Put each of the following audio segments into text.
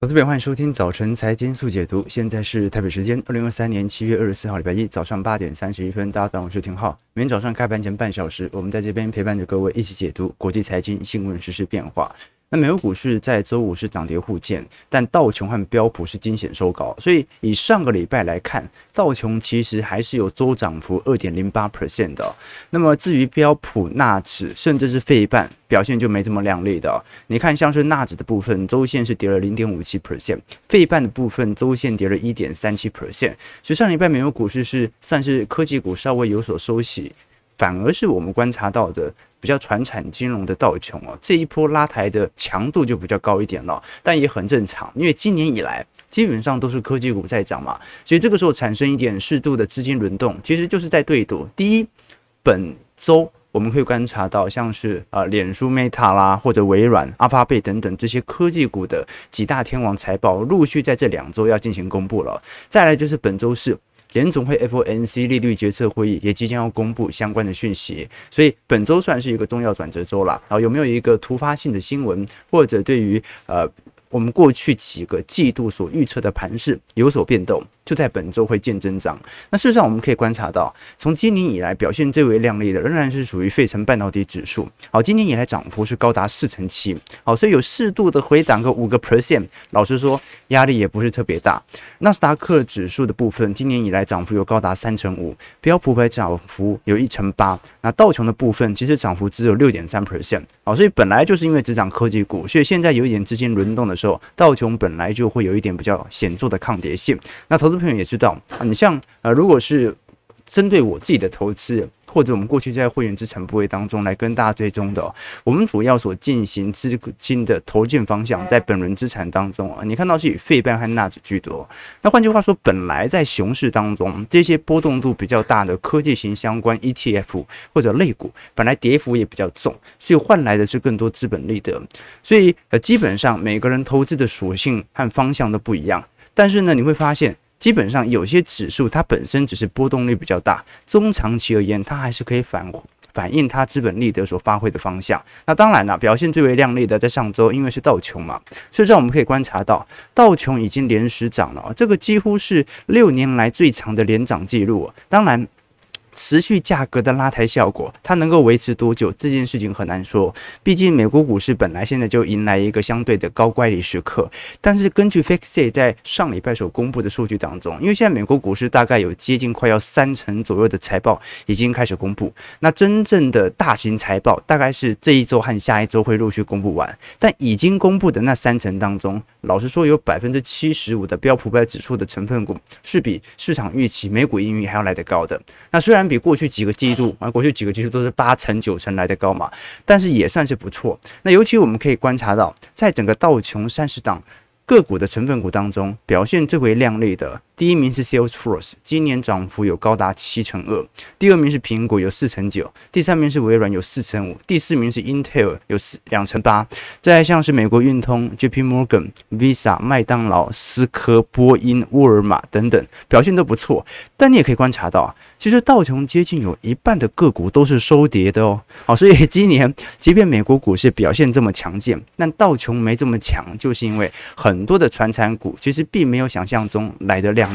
投资朋友，欢迎收听早晨财经速解读。现在是台北时间二零二三年七月二十四号，礼拜一早上八点三十一分。大家早上好，我是廷浩。每天早上开盘前半小时，我们在这边陪伴着各位一起解读国际财经新闻、时事变化。那美国股市在周五是涨跌互见，但道琼和标普是惊险收高，所以以上个礼拜来看，道琼其实还是有周涨幅二点零八 percent 的。那么至于标普、纳指，甚至是费半，表现就没这么亮丽的。你看，像是纳指的部分，周线是跌了零点五七 percent，费半的部分周线跌了一点三七 percent。所以上礼拜美国股市是算是科技股稍微有所收息，反而是我们观察到的。比较传产金融的道琼哦，这一波拉抬的强度就比较高一点了，但也很正常，因为今年以来基本上都是科技股在涨嘛，所以这个时候产生一点适度的资金轮动，其实就是在对赌。第一，本周我们会观察到，像是啊脸书 Meta 啦，或者微软、阿发贝等等这些科技股的几大天王财报，陆续在这两周要进行公布了。再来就是本周是。联总会 FOMC 利率决策会议也即将要公布相关的讯息，所以本周算是一个重要转折周了。然后，有没有一个突发性的新闻，或者对于呃？我们过去几个季度所预测的盘势有所变动，就在本周会见增长。那事实上，我们可以观察到，从今年以来表现最为亮丽的，仍然是属于费城半导体指数。好，今年以来涨幅是高达四成七。好，所以有适度的回档个五个 percent，老实说，压力也不是特别大。纳斯达克指数的部分，今年以来涨幅有高达三成五，标普百涨幅有一成八。那道琼的部分，其实涨幅只有六点三 percent。好，所以本来就是因为只涨科技股，所以现在有一点资金轮动的。时候，道琼本来就会有一点比较显著的抗跌性。那投资朋友也知道啊，你像呃，如果是针对我自己的投资。或者我们过去在会员资产部位当中来跟大家追踪的、哦，我们主要所进行资金的投进方向，在本轮资产当中啊，你看到是以费半和纳指居多。那换句话说，本来在熊市当中，这些波动度比较大的科技型相关 ETF 或者类股，本来跌幅也比较重，所以换来的是更多资本利得。所以呃，基本上每个人投资的属性和方向都不一样，但是呢，你会发现。基本上有些指数它本身只是波动率比较大，中长期而言它还是可以反反映它资本利得所发挥的方向。那当然了，表现最为亮丽的在上周，因为是道琼嘛，所以说我们可以观察到道琼已经连十涨了，这个几乎是六年来最长的连涨记录。当然。持续价格的拉抬效果，它能够维持多久？这件事情很难说。毕竟美国股市本来现在就迎来一个相对的高乖离时刻。但是根据 Fixie 在上礼拜所公布的数据当中，因为现在美国股市大概有接近快要三成左右的财报已经开始公布，那真正的大型财报大概是这一周和下一周会陆续公布完。但已经公布的那三成当中，老实说，有百分之七十五的标普百指数的成分股是比市场预期、美股盈余还要来得高的。那虽然比过去几个季度啊，过去几个季度都是八成九成来的高嘛，但是也算是不错。那尤其我们可以观察到，在整个道琼三十档个股的成分股当中，表现最为亮丽的。第一名是 Salesforce，今年涨幅有高达七成二。第二名是苹果，有四成九。第三名是微软，有四成五。第四名是 Intel，有四两成八。再像是美国运通、JP Morgan、Visa、麦当劳、思科、波音、沃尔玛等等，表现都不错。但你也可以观察到，其实道琼接近有一半的个股都是收跌的哦。好，所以 今年即便美国股市表现这么强劲，但道琼没这么强，就是因为很多的传产股其实并没有想象中来得亮。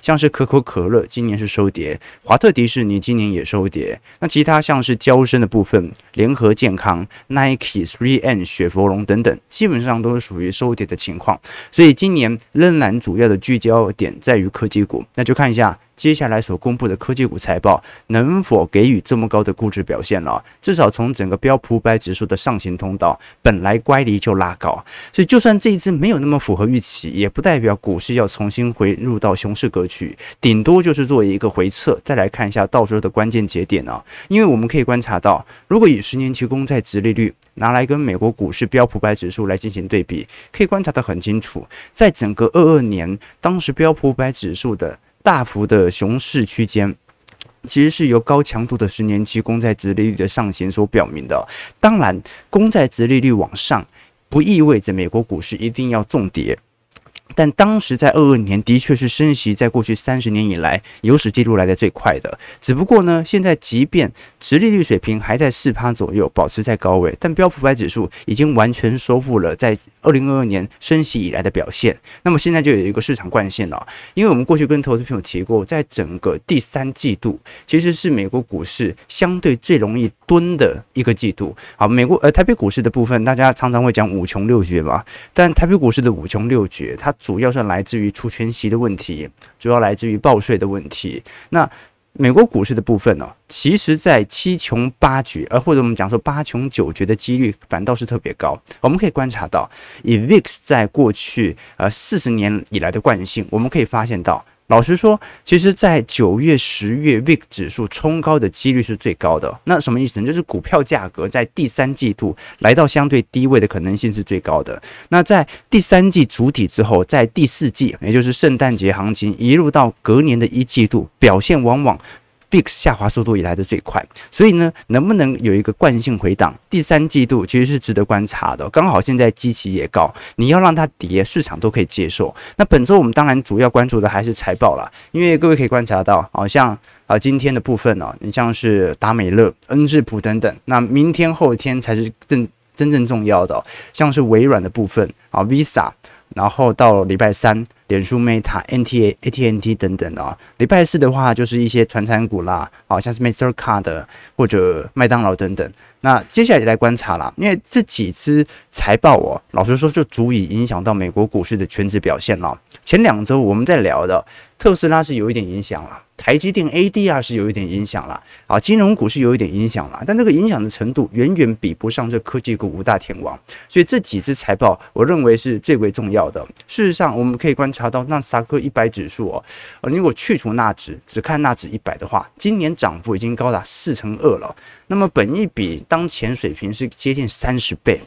像是可口可乐今年是收跌，华特迪士尼今年也收跌。那其他像是交深的部分，联合健康、Nike、3n、雪佛龙等等，基本上都是属于收跌的情况。所以今年仍然主要的聚焦点在于科技股，那就看一下。接下来所公布的科技股财报能否给予这么高的估值表现呢？至少从整个标普五百指数的上行通道本来乖离就拉高，所以就算这一次没有那么符合预期，也不代表股市要重新回入到熊市格局，顶多就是做一个回测，再来看一下到时候的关键节点啊。因为我们可以观察到，如果以十年期公债殖利率拿来跟美国股市标普五百指数来进行对比，可以观察得很清楚，在整个二二年，当时标普五百指数的大幅的熊市区间，其实是由高强度的十年期公债殖利率的上行所表明的。当然，公债殖利率往上，不意味着美国股市一定要重跌。但当时在二二年的确是升息在过去三十年以来有史记录来的最快的。只不过呢，现在即便殖利率水平还在四趴左右，保持在高位，但标普百指数已经完全收复了在二零二二年升息以来的表现。那么现在就有一个市场惯性了，因为我们过去跟投资朋友提过，在整个第三季度其实是美国股市相对最容易蹲的一个季度。好，美国呃台北股市的部分，大家常常会讲五穷六绝嘛，但台北股市的五穷六绝，它主要是来自于除权息的问题，主要来自于报税的问题。那美国股市的部分呢，其实在七穷八绝，呃，或者我们讲说八穷九绝的几率反倒是特别高。我们可以观察到，以 VIX 在过去呃四十年以来的惯性，我们可以发现到。老实说，其实，在九月、十月，VIX 指数冲高的几率是最高的。那什么意思呢？就是股票价格在第三季度来到相对低位的可能性是最高的。那在第三季主体之后，在第四季，也就是圣诞节行情，一路到隔年的一季度，表现往往。VIX 下滑速度以来的最快，所以呢，能不能有一个惯性回档？第三季度其实是值得观察的。刚好现在基期也高，你要让它跌，市场都可以接受。那本周我们当然主要关注的还是财报啦，因为各位可以观察到，好像啊今天的部分呢，你像是达美乐、恩智浦等等，那明天后天才是真真正重要的，像是微软的部分啊，Visa。然后到礼拜三，脸书、Meta、NTA、ATNT 等等啊。礼拜四的话，就是一些传产股啦，好像是 Mastercard 或者麦当劳等等。那接下来就来观察啦，因为这几只财报哦，老实说就足以影响到美国股市的权值表现了。前两周我们在聊的特斯拉是有一点影响了。台积电 ADR 是有一点影响了啊，金融股是有一点影响了，但这个影响的程度远远比不上这科技股五大天王，所以这几只财报我认为是最为重要的。事实上，我们可以观察到纳斯达克一百指数哦，呃，如果去除纳指，只看纳指一百的话，今年涨幅已经高达四成二了。那么本益比当前水平是接近三十倍，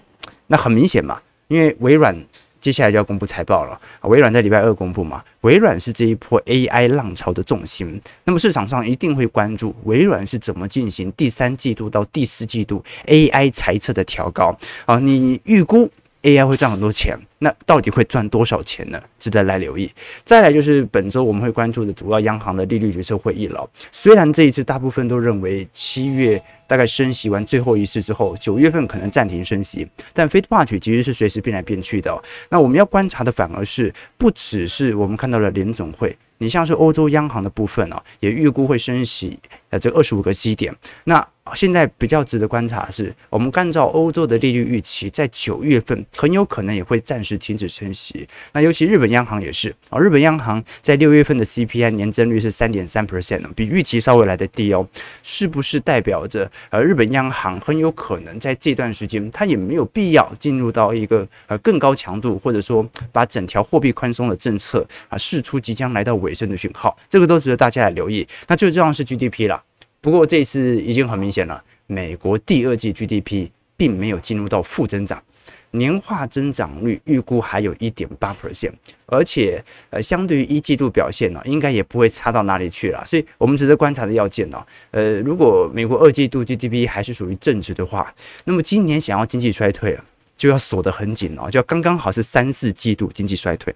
那很明显嘛，因为微软。接下来就要公布财报了，微软在礼拜二公布嘛，微软是这一波 AI 浪潮的重心，那么市场上一定会关注微软是怎么进行第三季度到第四季度 AI 财测的调高。啊，你预估 AI 会赚很多钱？那到底会赚多少钱呢？值得来留意。再来就是本周我们会关注的主要央行的利率决策会议了。虽然这一次大部分都认为七月大概升息完最后一次之后，九月份可能暂停升息，但 Fed Watch 其实是随时变来变去的。那我们要观察的反而是不只是我们看到了联总会，你像是欧洲央行的部分啊，也预估会升息呃这二十五个基点。那现在比较值得观察的是，我们按照欧洲的利率预期，在九月份很有可能也会暂时。停止升息，那尤其日本央行也是啊，日本央行在六月份的 CPI 年增率是三点三 percent，比预期稍微来的低哦，是不是代表着呃日本央行很有可能在这段时间，它也没有必要进入到一个呃更高强度，或者说把整条货币宽松的政策啊释出即将来到尾声的讯号，这个都值得大家来留意。那最重要是 GDP 了，不过这次已经很明显了，美国第二季 GDP 并没有进入到负增长。年化增长率预估还有一点八 percent，而且呃，相对于一季度表现呢，应该也不会差到哪里去了。所以，我们值得观察的要件呢，呃，如果美国二季度 GDP 还是属于正值的话，那么今年想要经济衰退啊，就要锁得很紧哦，就要刚刚好是三四季度经济衰退。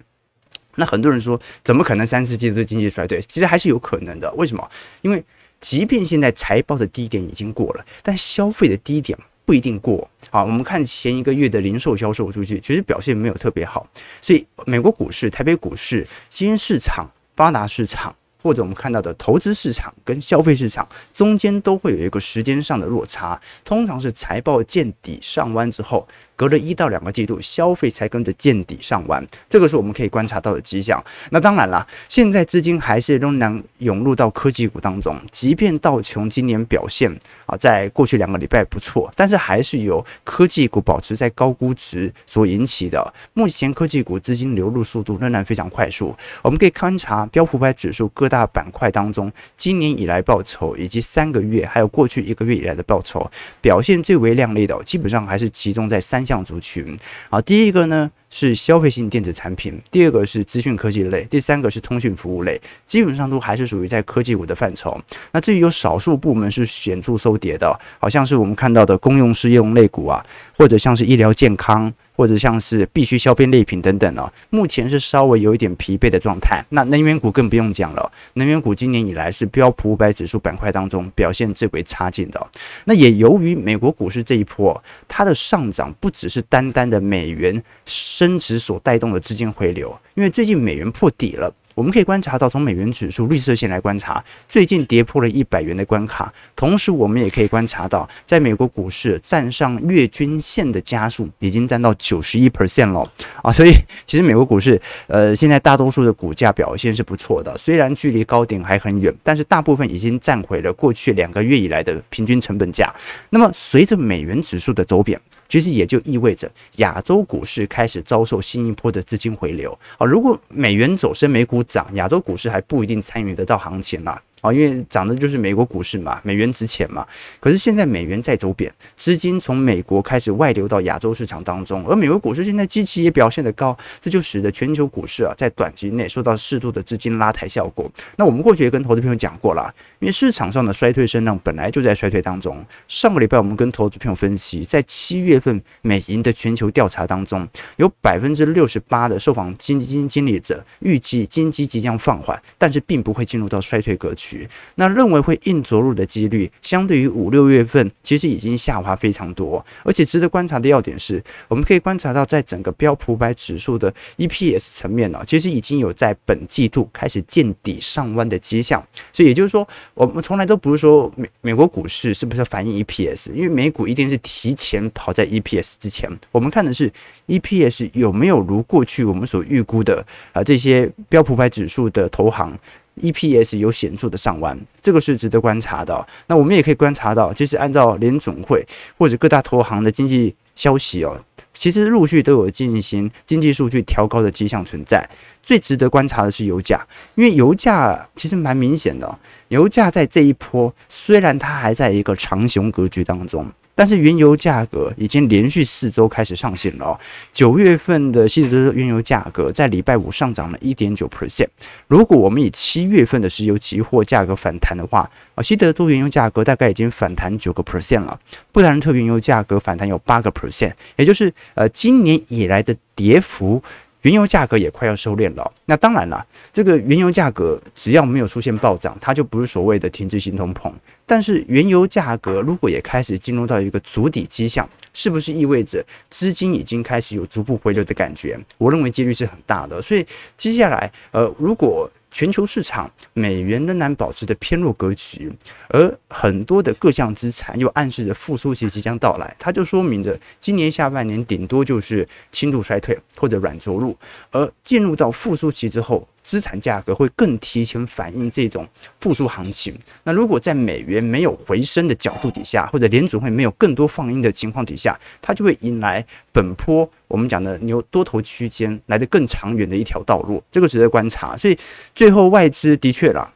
那很多人说，怎么可能三四季度经济衰退？其实还是有可能的。为什么？因为即便现在财报的低点已经过了，但消费的低点。不一定过好，我们看前一个月的零售销售数据，其实表现没有特别好，所以美国股市、台北股市、新兴市场、发达市场，或者我们看到的投资市场跟消费市场中间都会有一个时间上的落差，通常是财报见底上弯之后。隔了一到两个季度，消费才跟着见底上完，这个是我们可以观察到的迹象。那当然了，现在资金还是仍然涌入到科技股当中。即便道琼今年表现啊，在过去两个礼拜不错，但是还是由科技股保持在高估值所引起的。目前科技股资金流入速度仍然非常快速。我们可以观察标普百指数各大板块当中，今年以来报酬以及三个月还有过去一个月以来的报酬表现最为亮丽的，基本上还是集中在三。象族群啊，第一个呢是消费性电子产品，第二个是资讯科技类，第三个是通讯服务类，基本上都还是属于在科技股的范畴。那至于有少数部门是显著收跌的，好像是我们看到的公用事业用类股啊，或者像是医疗健康。或者像是必须消费类品等等哦，目前是稍微有一点疲惫的状态。那能源股更不用讲了，能源股今年以来是标普五百指数板块当中表现最为差劲的。那也由于美国股市这一波，它的上涨不只是单单的美元升值所带动的资金回流，因为最近美元破底了。我们可以观察到，从美元指数绿色线来观察，最近跌破了一百元的关卡。同时，我们也可以观察到，在美国股市站上月均线的家数已经占到九十一 percent 了啊！所以，其实美国股市呃，现在大多数的股价表现是不错的，虽然距离高点还很远，但是大部分已经站回了过去两个月以来的平均成本价。那么，随着美元指数的走贬，其实也就意味着亚洲股市开始遭受新一波的资金回流啊！如果美元走升，美股涨，亚洲股市还不一定参与得到行情啦。啊，啊因为涨的就是美国股市嘛，美元值钱嘛。可是现在美元在走贬，资金从美国开始外流到亚洲市场当中，而美国股市现在基期也表现得高，这就使得全球股市啊在短期内受到适度的资金拉抬效果。那我们过去也跟投资朋友讲过了，因为市场上的衰退声浪本来就在衰退当中。上个礼拜我们跟投资朋友分析，在七月份美银的全球调查当中，有百分之六十八的受访基金经理者预计经济即将放缓，但是并不会进入到衰退格局。那认为会硬着陆的几率，相对于五六月份，其实已经下滑非常多。而且值得观察的要点是，我们可以观察到，在整个标普五百指数的 EPS 层面呢，其实已经有在本季度开始见底上弯的迹象。所以也就是说，我们从来都不是说美美国股市是不是反映 EPS，因为美股一定是提前跑在 EPS 之前。我们看的是 EPS 有没有如过去我们所预估的啊这些标普五百指数的投行。EPS 有显著的上弯，这个是值得观察的。那我们也可以观察到，其实按照联总会或者各大投行的经济消息哦，其实陆续都有进行经济数据调高的迹象存在。最值得观察的是油价，因为油价其实蛮明显的，油价在这一波虽然它还在一个长熊格局当中。但是原油价格已经连续四周开始上行了。九月份的西德州原油价格在礼拜五上涨了一点九 percent。如果我们以七月份的石油期货价格反弹的话，啊，西德州原油价格大概已经反弹九个 percent 了。布兰特原油价格反弹有八个 percent，也就是呃今年以来的跌幅。原油价格也快要收敛了。那当然了，这个原油价格只要没有出现暴涨，它就不是所谓的停滞性通膨。但是原油价格如果也开始进入到一个筑底迹象，是不是意味着资金已经开始有逐步回流的感觉？我认为几率是很大的。所以接下来，呃，如果全球市场美元仍然保持着偏弱格局，而很多的各项资产又暗示着复苏期即将到来，它就说明着今年下半年顶多就是轻度衰退或者软着陆，而进入到复苏期之后。资产价格会更提前反映这种复苏行情。那如果在美元没有回升的角度底下，或者联准会没有更多放鹰的情况底下，它就会迎来本波我们讲的牛多头区间来的更长远的一条道路。这个值得观察。所以最后外资的确了。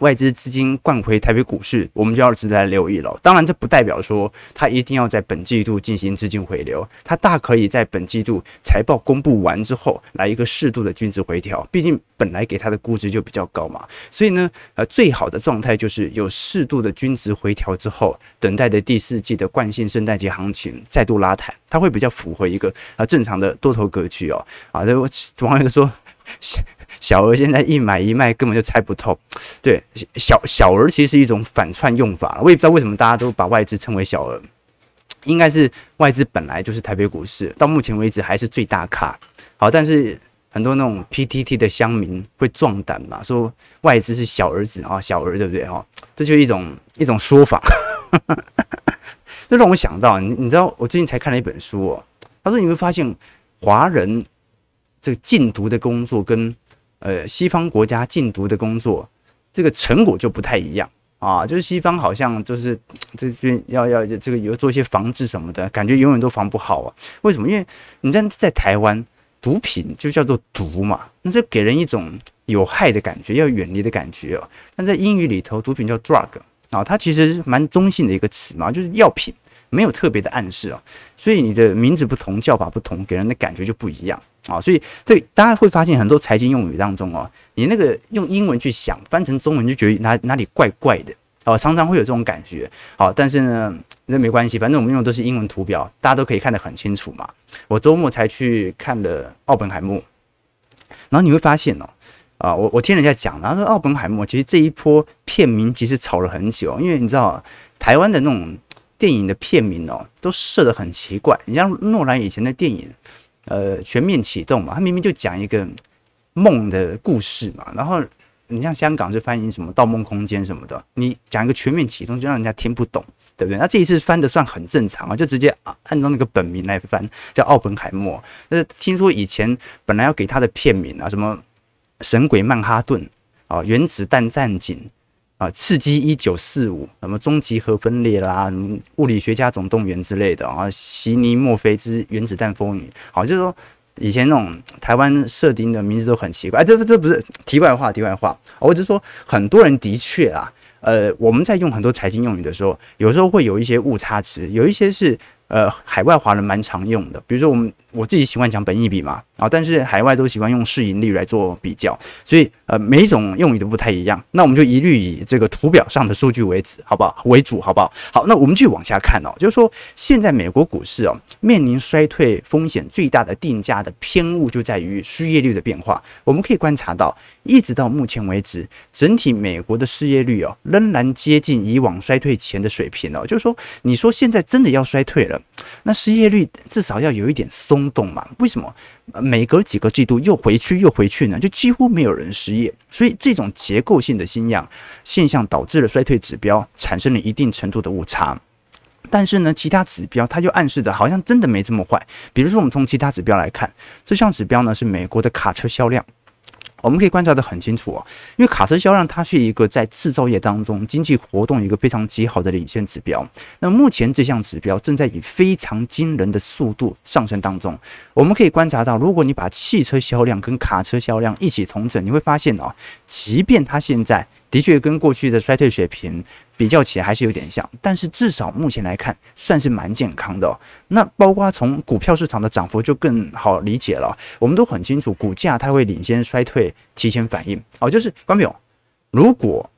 外资资金灌回台北股市，我们就要值得来留意了。当然，这不代表说它一定要在本季度进行资金回流，它大可以在本季度财报公布完之后来一个适度的均值回调。毕竟本来给它的估值就比较高嘛，所以呢，呃，最好的状态就是有适度的均值回调之后，等待的第四季的惯性圣诞节行情再度拉抬，它会比较符合一个啊正常的多头格局哦。啊，这网友说。小小额现在一买一卖根本就猜不透，对，小小儿其实是一种反串用法，我也不知道为什么大家都把外资称为小额，应该是外资本来就是台北股市到目前为止还是最大咖，好，但是很多那种 PTT 的乡民会壮胆嘛，说外资是小儿子啊，小儿对不对哈？这就是一种一种说法，这让我想到你你知道我最近才看了一本书哦，他说你会发现华人。这个禁毒的工作跟呃西方国家禁毒的工作，这个成果就不太一样啊。就是西方好像就是 这边要要这个有做一些防治什么的，感觉永远都防不好啊。为什么？因为你在在台湾，毒品就叫做毒嘛，那这给人一种有害的感觉，要远离的感觉哦。但在英语里头，毒品叫 drug 啊，它其实蛮中性的一个词嘛，就是药品。没有特别的暗示啊，所以你的名字不同，叫法不同，给人的感觉就不一样啊。所以对大家会发现很多财经用语当中哦，你那个用英文去想，翻成中文就觉得哪哪里怪怪的哦，常常会有这种感觉。好，但是呢，那没关系，反正我们用的都是英文图表，大家都可以看得很清楚嘛。我周末才去看了奥本海默，然后你会发现哦，啊，我我听人家讲，然后说奥本海默其实这一波片名其实炒了很久，因为你知道台湾的那种电影的片名哦，都设得很奇怪。你像诺兰以前的电影，呃，全面启动嘛，他明明就讲一个梦的故事嘛，然后。你像香港是翻译什么《盗梦空间》什么的，你讲一个全面启动就让人家听不懂，对不对？那这一次翻的算很正常啊，就直接按照那个本名来翻，叫奥本海默。那听说以前本来要给他的片名啊，什么《神鬼曼哈顿》啊，《原子弹战警》啊，《刺激一九四五》什么《终极核分裂》啦，《物理学家总动员》之类的啊，《席尼墨菲之原子弹风云》好，就是说。以前那种台湾设定的名字都很奇怪，哎，这这不是题外话，题外话，我只是说很多人的确啊，呃，我们在用很多财经用语的时候，有时候会有一些误差值，有一些是。呃，海外华人蛮常用的，比如说我们我自己喜欢讲本益比嘛，啊，但是海外都喜欢用市盈率来做比较，所以呃，每一种用语都不太一样。那我们就一律以这个图表上的数据为主，好不好？为主，好不好？好，那我们继续往下看哦，就是说现在美国股市哦面临衰退风险最大的定价的偏误就在于失业率的变化。我们可以观察到，一直到目前为止，整体美国的失业率哦仍然接近以往衰退前的水平哦，就是说你说现在真的要衰退了。那失业率至少要有一点松动嘛？为什么每隔几个季度又回去又回去呢？就几乎没有人失业，所以这种结构性的新样现象导致了衰退指标产生了一定程度的误差。但是呢，其他指标它就暗示着好像真的没这么坏。比如说，我们从其他指标来看，这项指标呢是美国的卡车销量。我们可以观察得很清楚哦，因为卡车销量它是一个在制造业当中经济活动一个非常极好的领先指标。那目前这项指标正在以非常惊人的速度上升当中。我们可以观察到，如果你把汽车销量跟卡车销量一起同整，你会发现哦，即便它现在。的确，跟过去的衰退水平比较起来还是有点像，但是至少目前来看算是蛮健康的。那包括从股票市场的涨幅就更好理解了。我们都很清楚，股价它会领先衰退，提前反应哦。就是观众朋友，如果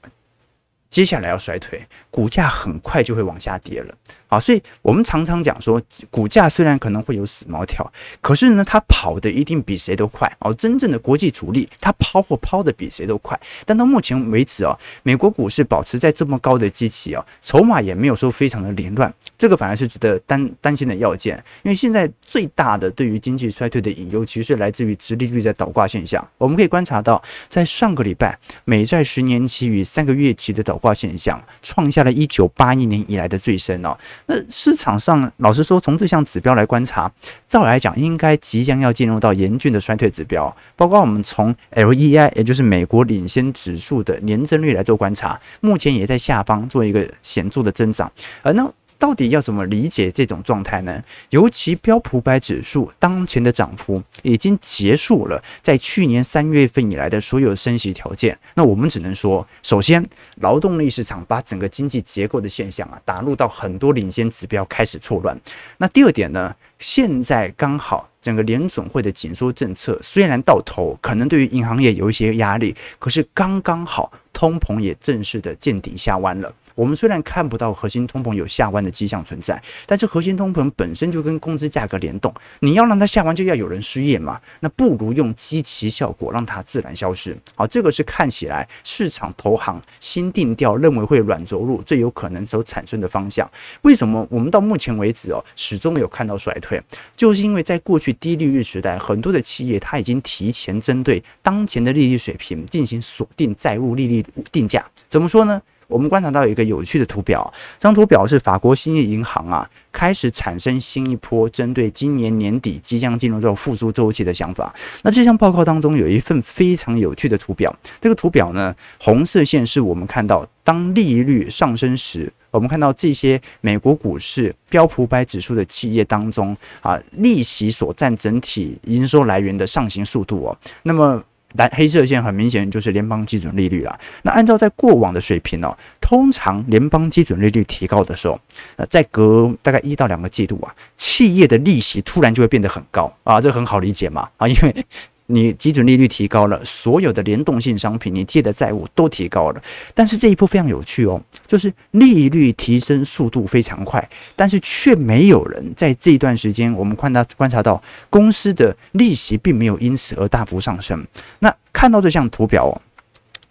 接下来要衰退，股价很快就会往下跌了。啊，所以我们常常讲说，股价虽然可能会有死猫跳，可是呢，它跑的一定比谁都快哦。真正的国际主力，它抛货抛的比谁都快。但到目前为止哦，美国股市保持在这么高的基期哦，筹码也没有说非常的凌乱，这个反而是值得担担心的要件。因为现在最大的对于经济衰退的隐忧，其实是来自于直利率的倒挂现象。我们可以观察到，在上个礼拜，美债十年期与三个月期的倒挂现象，创下了一九八一年以来的最深哦。那市场上，老实说，从这项指标来观察，照来讲，应该即将要进入到严峻的衰退指标。包括我们从 LEI，也就是美国领先指数的年增率来做观察，目前也在下方做一个显著的增长。而那。到底要怎么理解这种状态呢？尤其标普百指数当前的涨幅已经结束了，在去年三月份以来的所有升息条件。那我们只能说，首先，劳动力市场把整个经济结构的现象啊打入到很多领先指标开始错乱。那第二点呢？现在刚好整个联准会的紧缩政策虽然到头，可能对于银行业有一些压力，可是刚刚好通膨也正式的见顶下弯了。我们虽然看不到核心通膨有下弯的迹象存在，但是核心通膨本身就跟工资价格联动，你要让它下弯，就要有人失业嘛，那不如用基期效果让它自然消失。好，这个是看起来市场投行新定调认为会软着陆最有可能所产生的方向。为什么我们到目前为止哦，始终没有看到衰退？就是因为在过去低利率时代，很多的企业它已经提前针对当前的利率水平进行锁定债务利率定价。怎么说呢？我们观察到一个有趣的图表，这张图表是法国兴业银行啊开始产生新一波针对今年年底即将进入这种复苏周期的想法。那这项报告当中有一份非常有趣的图表，这个图表呢，红色线是我们看到当利率上升时，我们看到这些美国股市标普百指数的企业当中啊，利息所占整体营收来源的上行速度哦，那么。蓝黑色线很明显就是联邦基准利率了。那按照在过往的水平呢，通常联邦基准利率提高的时候，那再隔大概一到两个季度啊，企业的利息突然就会变得很高啊，这很好理解嘛啊，因为。你基准利率提高了，所有的联动性商品你借的债务都提高了。但是这一波非常有趣哦，就是利率提升速度非常快，但是却没有人在这一段时间，我们观察观察到公司的利息并没有因此而大幅上升。那看到这项图表哦，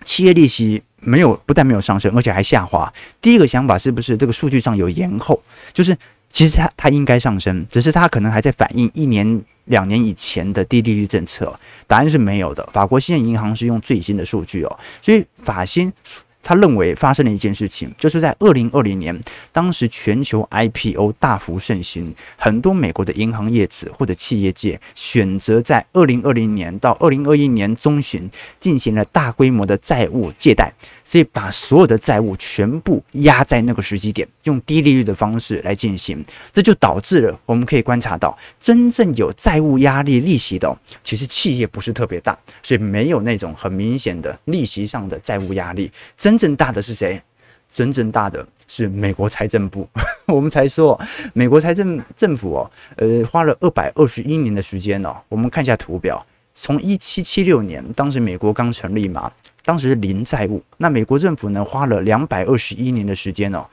企业利息没有，不但没有上升，而且还下滑。第一个想法是不是这个数据上有延后？就是其实它它应该上升，只是它可能还在反映一年两年以前的低利率政策。答案是没有的。法国兴业银行是用最新的数据哦，所以法新。他认为发生了一件事情，就是在二零二零年，当时全球 IPO 大幅盛行，很多美国的银行业者或者企业界选择在二零二零年到二零二一年中旬进行了大规模的债务借贷。所以把所有的债务全部压在那个时机点，用低利率的方式来进行，这就导致了我们可以观察到，真正有债务压力利息的，其实企业不是特别大，所以没有那种很明显的利息上的债务压力。真正大的是谁？真正大的是美国财政部。我们才说，美国财政政府哦，呃，花了二百二十一年的时间哦。我们看一下图表，从一七七六年，当时美国刚成立嘛。当时是零债务，那美国政府呢，花了两百二十一年的时间哦，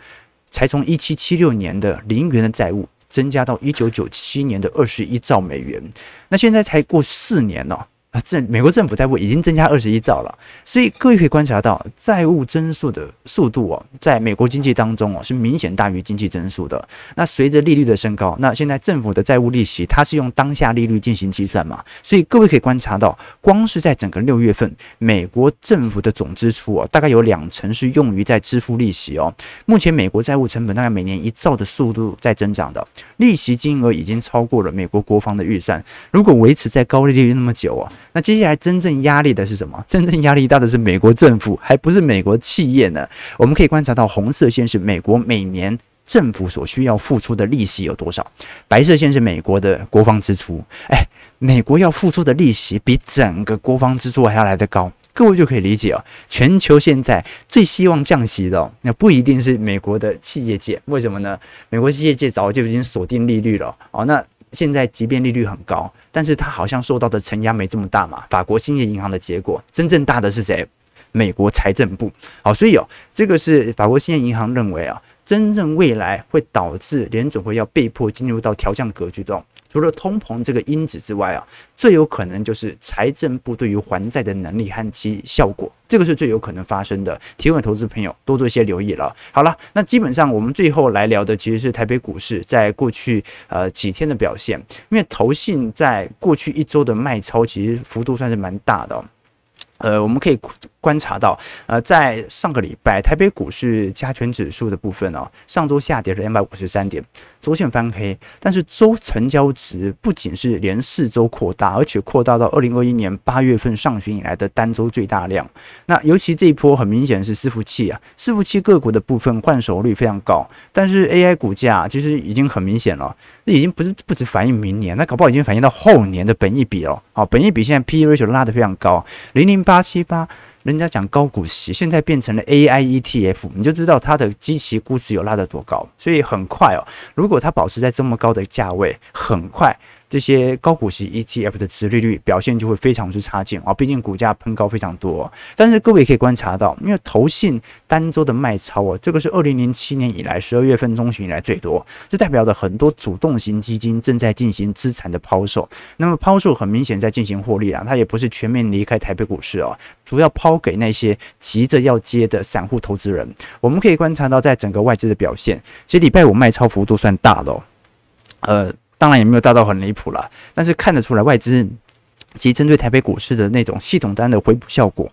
才从一七七六年的零元的债务增加到一九九七年的二十一兆美元，那现在才过四年哦。啊，这美国政府债务已经增加二十一兆了，所以各位可以观察到，债务增速的速度哦，在美国经济当中哦，是明显大于经济增速的。那随着利率的升高，那现在政府的债务利息它是用当下利率进行计算嘛？所以各位可以观察到，光是在整个六月份，美国政府的总支出哦，大概有两成是用于在支付利息哦。目前美国债务成本大概每年一兆的速度在增长的，利息金额已经超过了美国国防的预算。如果维持在高利率那么久哦。那接下来真正压力的是什么？真正压力大的是美国政府，还不是美国企业呢？我们可以观察到，红色线是美国每年政府所需要付出的利息有多少，白色线是美国的国防支出。哎，美国要付出的利息比整个国防支出还要来得高，各位就可以理解哦。全球现在最希望降息的，那不一定是美国的企业界，为什么呢？美国企业界早就已经锁定利率了哦。那现在即便利率很高，但是它好像受到的承压没这么大嘛。法国兴业银行的结果，真正大的是谁？美国财政部。好，所以哦，这个是法国兴业银行认为啊，真正未来会导致联准会要被迫进入到调降格局中。除了通膨这个因子之外啊，最有可能就是财政部对于还债的能力和其效果，这个是最有可能发生的。提问投资朋友多做一些留意了。好了，那基本上我们最后来聊的其实是台北股市在过去呃几天的表现，因为投信在过去一周的卖超其实幅度算是蛮大的哦。呃，我们可以观察到，呃，在上个礼拜台北股市加权指数的部分哦，上周下跌了两百五十三点，周线翻黑，但是周成交值不仅是连四周扩大，而且扩大到二零二一年八月份上旬以来的单周最大量。那尤其这一波很明显是伺服器啊，伺服器个股的部分换手率非常高，但是 AI 股价其实已经很明显了，这已经不是不止反映明年，那搞不好已经反映到后年的本益比了。好，本益比现在 P/E ratio 拉得非常高，零零。八七八，人家讲高股息，现在变成了 AI ETF，你就知道它的基期估值有拉得多高，所以很快哦，如果它保持在这么高的价位，很快。这些高股息 ETF 的殖利率表现就会非常之差劲啊，毕竟股价喷高非常多。但是各位可以观察到，因为投信单周的卖超啊，这个是二零零七年以来十二月份中旬以来最多，这代表着很多主动型基金正在进行资产的抛售。那么抛售很明显在进行获利啊，它也不是全面离开台北股市哦，主要抛给那些急着要接的散户投资人。我们可以观察到，在整个外资的表现，其实礼拜五卖超幅度算大的哦，呃。当然也没有大到很离谱了，但是看得出来外资其实针对台北股市的那种系统单的回补效果，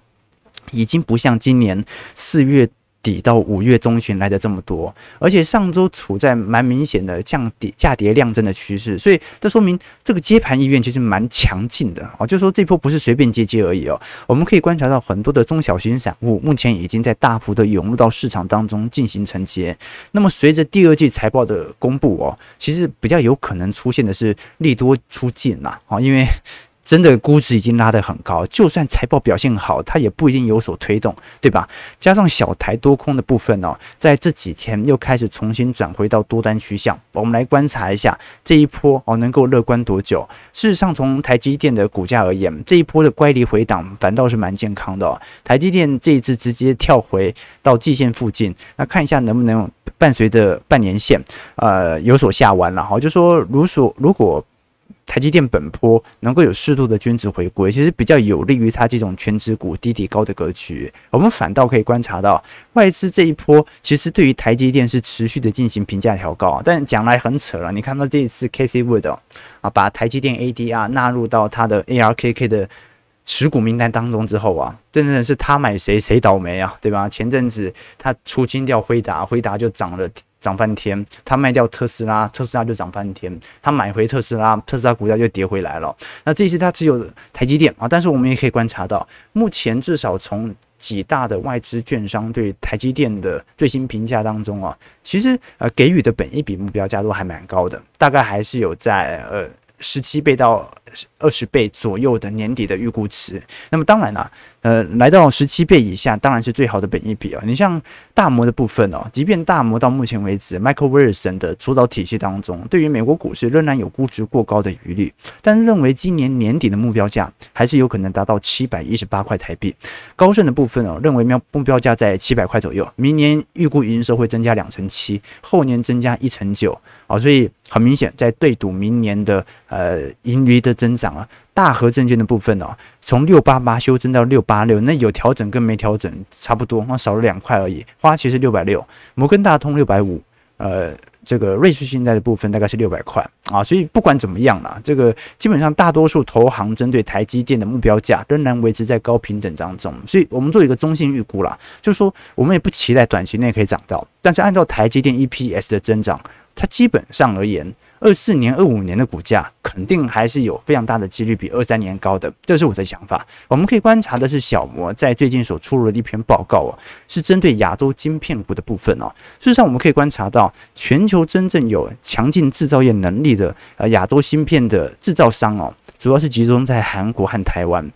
已经不像今年四月底到五月中旬来的这么多，而且上周处在蛮明显的降跌价跌量增的趋势，所以这说明这个接盘意愿其实蛮强劲的哦。就说这波不是随便接接而已哦，我们可以观察到很多的中小型散户目前已经在大幅的涌入到市场当中进行承接。那么随着第二季财报的公布哦，其实比较有可能出现的是利多出尽啦，哦，因为。真的估值已经拉得很高，就算财报表现好，它也不一定有所推动，对吧？加上小台多空的部分哦，在这几天又开始重新转回到多单趋向。我们来观察一下这一波哦，能够乐观多久？事实上，从台积电的股价而言，这一波的乖离回档反倒是蛮健康的哦。台积电这一次直接跳回到季线附近，那看一下能不能伴随着半年线呃有所下弯了哈，就说如所如果。台积电本波能够有适度的均值回归，其实比较有利于它这种全值股低底高的格局。我们反倒可以观察到，外资这一波其实对于台积电是持续的进行评价调高。但讲来很扯了，你看到这一次 K C Wood 啊，把台积电 ADR 纳入到它的 ARKK 的持股名单当中之后啊，真的是他买谁谁倒霉啊，对吧？前阵子他出清掉辉达，辉达就涨了。涨翻天，他卖掉特斯拉，特斯拉就涨翻天；他买回特斯拉，特斯拉股价就跌回来了。那这一次他持有台积电啊，但是我们也可以观察到，目前至少从几大的外资券商对台积电的最新评价当中啊，其实呃给予的本一笔目标价都还蛮高的，大概还是有在呃十七倍到二十倍左右的年底的预估值。那么当然了、呃，来到十七倍以下，当然是最好的本益比啊。你像大摩的部分哦，即便大摩到目前为止，Michael Wilson 的主导体系当中，对于美国股市仍然有估值过高的疑虑，但是认为今年年底的目标价还是有可能达到七百一十八块台币。高盛的部分哦，认为目目标价在七百块左右，明年预估营收会增加两成七，后年增加一成九啊，所以很明显在对赌明年的呃盈余的增长啊。大和证券的部分哦，从六八八修正到六八六，那有调整跟没调整差不多，那少了两块而已。花旗是六百六，摩根大通六百五，呃，这个瑞士信贷的部分大概是六百块啊。所以不管怎么样啦，这个基本上大多数投行针对台积电的目标价仍然维持在高平等当中。所以我们做一个中性预估啦，就是说我们也不期待短期内可以涨到，但是按照台积电 EPS 的增长，它基本上而言。二四年、二五年的股价肯定还是有非常大的几率比二三年高的，这是我的想法。我们可以观察的是小摩在最近所出炉的一篇报告哦，是针对亚洲晶片股的部分哦。事实上，我们可以观察到，全球真正有强劲制造业能力的呃亚洲芯片的制造商哦，主要是集中在韩国和台湾，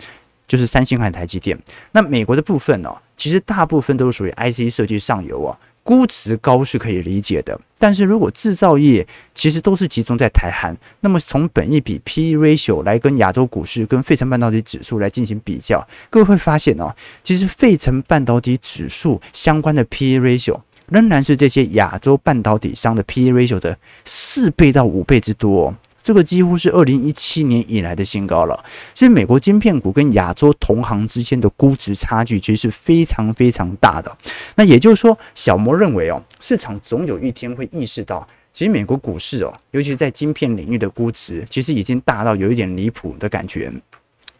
就是三星和台积电。那美国的部分哦，其实大部分都是属于 IC 设计上游哦。估值高是可以理解的，但是如果制造业其实都是集中在台韩，那么从本益比 P/E ratio 来跟亚洲股市跟费城半导体指数来进行比较，各位会发现哦，其实费城半导体指数相关的 P/E ratio 仍然是这些亚洲半导体商的 P/E ratio 的四倍到五倍之多。这个几乎是二零一七年以来的新高了，所以美国晶片股跟亚洲同行之间的估值差距其实是非常非常大的。那也就是说，小摩认为哦，市场总有一天会意识到，其实美国股市哦，尤其在晶片领域的估值，其实已经大到有一点离谱的感觉。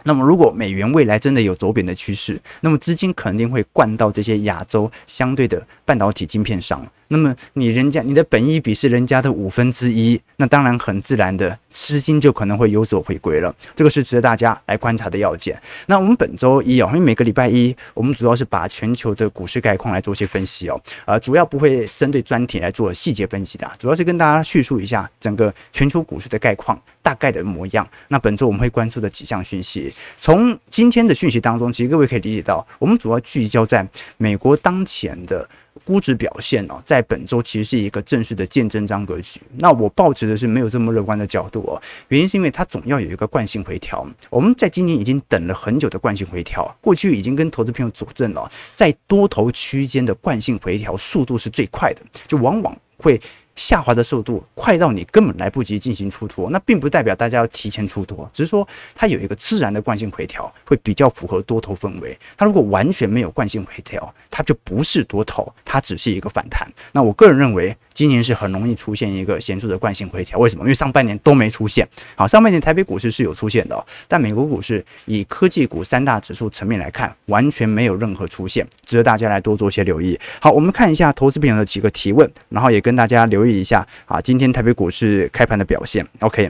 那么，如果美元未来真的有走贬的趋势，那么资金肯定会灌到这些亚洲相对的半导体晶片上。那么你人家你的本益比是人家的五分之一，那当然很自然的资金就可能会有所回归了。这个是值得大家来观察的要件。那我们本周一哦，因为每个礼拜一我们主要是把全球的股市概况来做些分析哦，呃，主要不会针对专题来做细节分析的，主要是跟大家叙述一下整个全球股市的概况大概的模样。那本周我们会关注的几项讯息，从今天的讯息当中，其实各位可以理解到，我们主要聚焦在美国当前的。估值表现哦，在本周其实是一个正式的见真章格局。那我抱持的是没有这么乐观的角度哦，原因是因为它总要有一个惯性回调。我们在今年已经等了很久的惯性回调，过去已经跟投资朋友佐证了，在多头区间的惯性回调速度是最快的，就往往会。下滑的速度快到你根本来不及进行出脱，那并不代表大家要提前出脱，只是说它有一个自然的惯性回调，会比较符合多头氛围。它如果完全没有惯性回调，它就不是多头，它只是一个反弹。那我个人认为。今年是很容易出现一个显著的惯性回调，为什么？因为上半年都没出现。好，上半年台北股市是有出现的，但美国股市以科技股三大指数层面来看，完全没有任何出现，值得大家来多做些留意。好，我们看一下投资朋友的几个提问，然后也跟大家留意一下啊，今天台北股市开盘的表现。OK，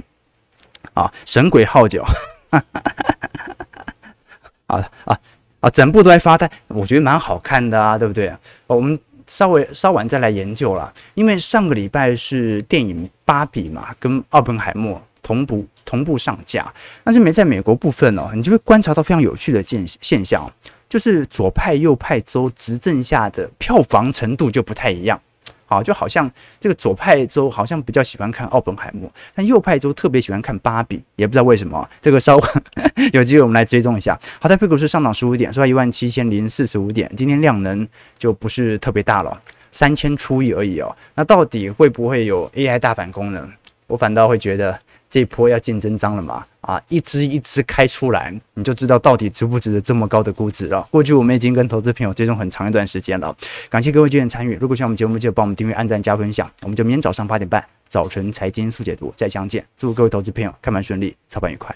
啊，神鬼号角，啊啊啊，整部都在发呆，我觉得蛮好看的啊，对不对？我们。稍微稍晚再来研究了，因为上个礼拜是电影《芭比》嘛，跟《奥本海默》同步同步上架。但是没在美国部分哦，你就会观察到非常有趣的现现象，就是左派右派州执政下的票房程度就不太一样。好，就好像这个左派州好像比较喜欢看奥本海默，但右派州特别喜欢看芭比，也不知道为什么。这个稍微 有机会我们来追踪一下。好，在配股是上涨十五点，收在一万七千零四十五点。今天量能就不是特别大了，三千出亿而已哦。那到底会不会有 AI 大反攻呢？我反倒会觉得。这一波要见真章了嘛？啊，一只一只开出来，你就知道到底值不值得这么高的估值了。过去我们已经跟投资朋友追踪很长一段时间了，感谢各位今天参与。如果喜欢我们节目，记得帮我们订阅、按赞、加分享。我们就明天早上八点半，早晨财经速解读再相见。祝各位投资朋友开盘顺利，操盘愉快。